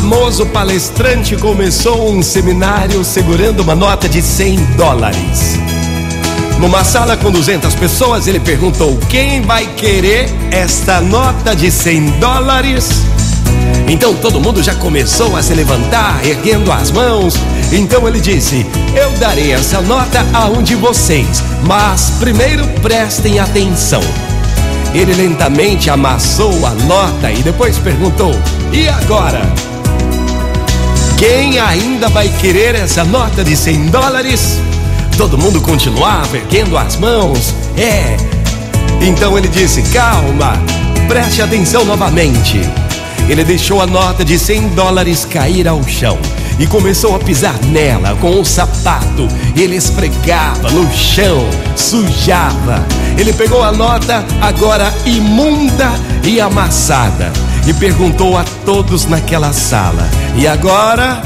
famoso palestrante começou um seminário segurando uma nota de 100 dólares. Numa sala com 200 pessoas, ele perguntou: Quem vai querer esta nota de 100 dólares? Então todo mundo já começou a se levantar, erguendo as mãos. Então ele disse: Eu darei essa nota a um de vocês, mas primeiro prestem atenção. Ele lentamente amassou a nota e depois perguntou: E agora? Quem ainda vai querer essa nota de 100 dólares? Todo mundo continuava erguendo as mãos. É. Então ele disse: Calma, preste atenção novamente. Ele deixou a nota de 100 dólares cair ao chão e começou a pisar nela com o sapato. Ele esfregava no chão, sujava. Ele pegou a nota, agora imunda e amassada, e perguntou a todos naquela sala: E agora?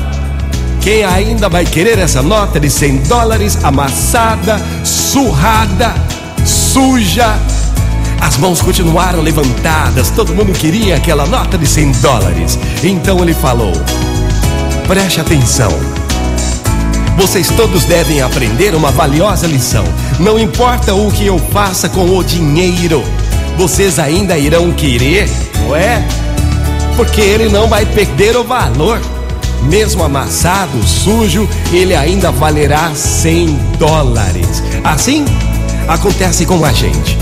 Quem ainda vai querer essa nota de 100 dólares amassada, surrada, suja? As mãos continuaram levantadas, todo mundo queria aquela nota de 100 dólares. Então ele falou: Preste atenção. Vocês todos devem aprender uma valiosa lição. Não importa o que eu faça com o dinheiro, vocês ainda irão querer, não é? Porque ele não vai perder o valor. Mesmo amassado, sujo, ele ainda valerá 100 dólares. Assim acontece com a gente.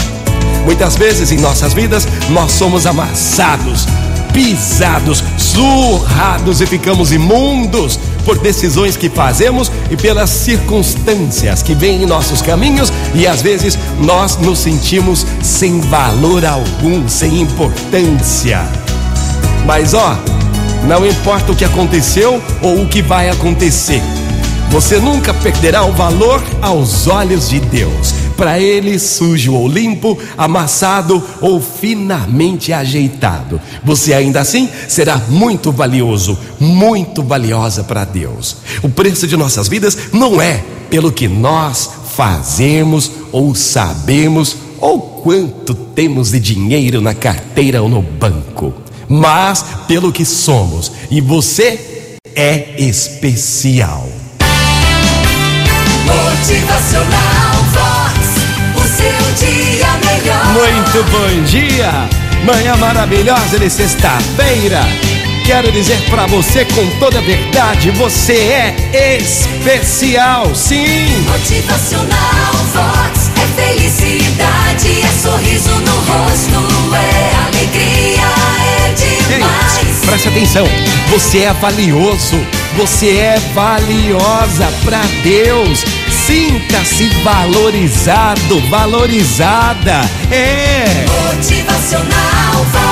Muitas vezes em nossas vidas nós somos amassados, pisados, surrados e ficamos imundos por decisões que fazemos e pelas circunstâncias que vêm em nossos caminhos e às vezes nós nos sentimos sem valor algum, sem importância. Mas ó, não importa o que aconteceu ou o que vai acontecer, você nunca perderá o valor aos olhos de Deus. Para ele, sujo ou limpo, amassado ou finamente ajeitado. Você ainda assim será muito valioso, muito valiosa para Deus. O preço de nossas vidas não é pelo que nós fazemos ou sabemos ou quanto temos de dinheiro na carteira ou no banco, mas pelo que somos. E você é especial. Motivacional Vox, o seu dia melhor. Muito bom dia, manhã maravilhosa de sexta-feira. Quero dizer para você com toda a verdade, você é especial, sim. Motivacional Vox é felicidade, atenção, você é valioso, você é valiosa para Deus. Sinta-se valorizado, valorizada. É. Motivacional.